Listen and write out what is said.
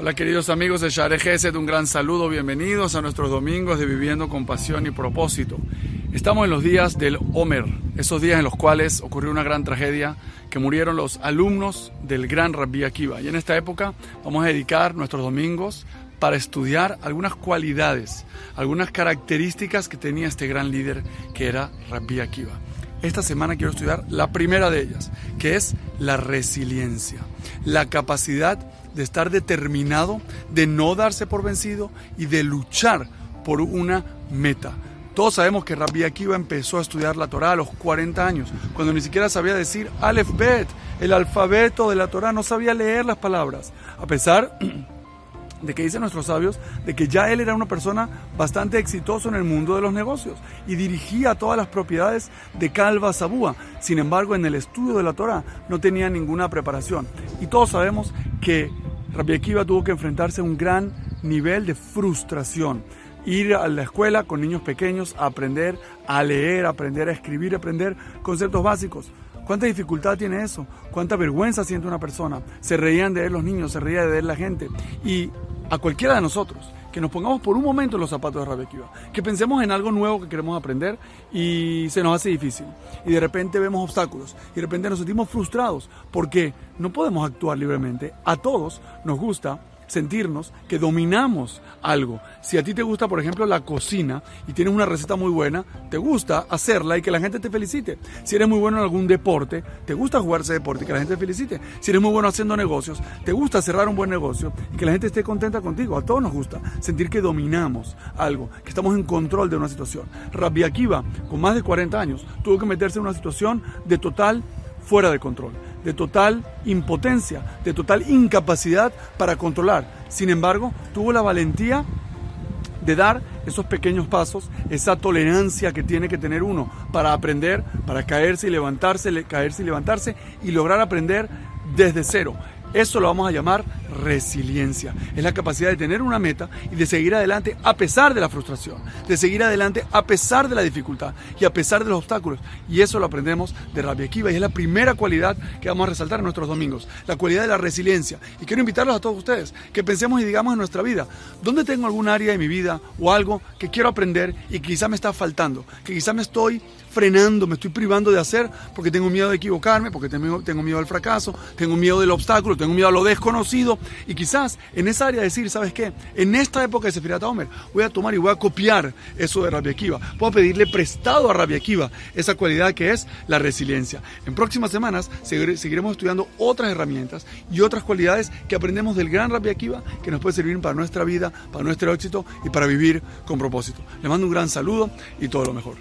Hola queridos amigos de Share Gesed, un gran saludo, bienvenidos a nuestros domingos de Viviendo con Pasión y Propósito. Estamos en los días del Omer, esos días en los cuales ocurrió una gran tragedia, que murieron los alumnos del gran Rabbi Akiva. Y en esta época vamos a dedicar nuestros domingos para estudiar algunas cualidades, algunas características que tenía este gran líder que era Rabbi Akiva. Esta semana quiero estudiar la primera de ellas, que es la resiliencia, la capacidad de estar determinado, de no darse por vencido y de luchar por una meta. Todos sabemos que Rabbi Akiva empezó a estudiar la Torah a los 40 años, cuando ni siquiera sabía decir Aleph Bet, el alfabeto de la Torah, no sabía leer las palabras. A pesar de que dicen nuestros sabios, de que ya él era una persona bastante exitoso en el mundo de los negocios y dirigía todas las propiedades de Calva Sabúa. Sin embargo, en el estudio de la Torah no tenía ninguna preparación. Y todos sabemos que Rabbi Akiva tuvo que enfrentarse a un gran nivel de frustración. Ir a la escuela con niños pequeños a aprender a leer, aprender a escribir, aprender conceptos básicos. ¿Cuánta dificultad tiene eso? ¿Cuánta vergüenza siente una persona? Se reían de él los niños, se reía de él la gente. Y a cualquiera de nosotros, que nos pongamos por un momento en los zapatos de Rabbi Akiva, que pensemos en algo nuevo que queremos aprender y se nos hace difícil. Y de repente vemos obstáculos y de repente nos sentimos frustrados porque no podemos actuar libremente. A todos nos gusta sentirnos que dominamos algo. Si a ti te gusta, por ejemplo, la cocina y tienes una receta muy buena, te gusta hacerla y que la gente te felicite. Si eres muy bueno en algún deporte, te gusta jugar ese deporte y que la gente te felicite. Si eres muy bueno haciendo negocios, te gusta cerrar un buen negocio y que la gente esté contenta contigo. A todos nos gusta sentir que dominamos algo, que estamos en control de una situación. Rabbi Akiva, con más de 40 años, tuvo que meterse en una situación de total fuera de control de total impotencia, de total incapacidad para controlar. Sin embargo, tuvo la valentía de dar esos pequeños pasos, esa tolerancia que tiene que tener uno para aprender, para caerse y levantarse, caerse y levantarse y lograr aprender desde cero. Eso lo vamos a llamar resiliencia. Es la capacidad de tener una meta y de seguir adelante a pesar de la frustración, de seguir adelante a pesar de la dificultad y a pesar de los obstáculos. Y eso lo aprendemos de Rabbi Akiva y es la primera cualidad que vamos a resaltar en nuestros domingos, la cualidad de la resiliencia. Y quiero invitarlos a todos ustedes que pensemos y digamos en nuestra vida, ¿dónde tengo algún área de mi vida o algo que quiero aprender y quizá me está faltando, que quizá me estoy frenando, me estoy privando de hacer porque tengo miedo de equivocarme, porque tengo, tengo miedo al fracaso, tengo miedo del obstáculo, tengo miedo a lo desconocido y quizás en esa área decir, ¿sabes qué? En esta época de Sefirat Omer voy a tomar y voy a copiar eso de Rabia Akiva, voy a pedirle prestado a Rabia Akiva esa cualidad que es la resiliencia. En próximas semanas seguiremos estudiando otras herramientas y otras cualidades que aprendemos del gran Rabia Akiva que nos puede servir para nuestra vida, para nuestro éxito y para vivir con propósito. Le mando un gran saludo y todo lo mejor.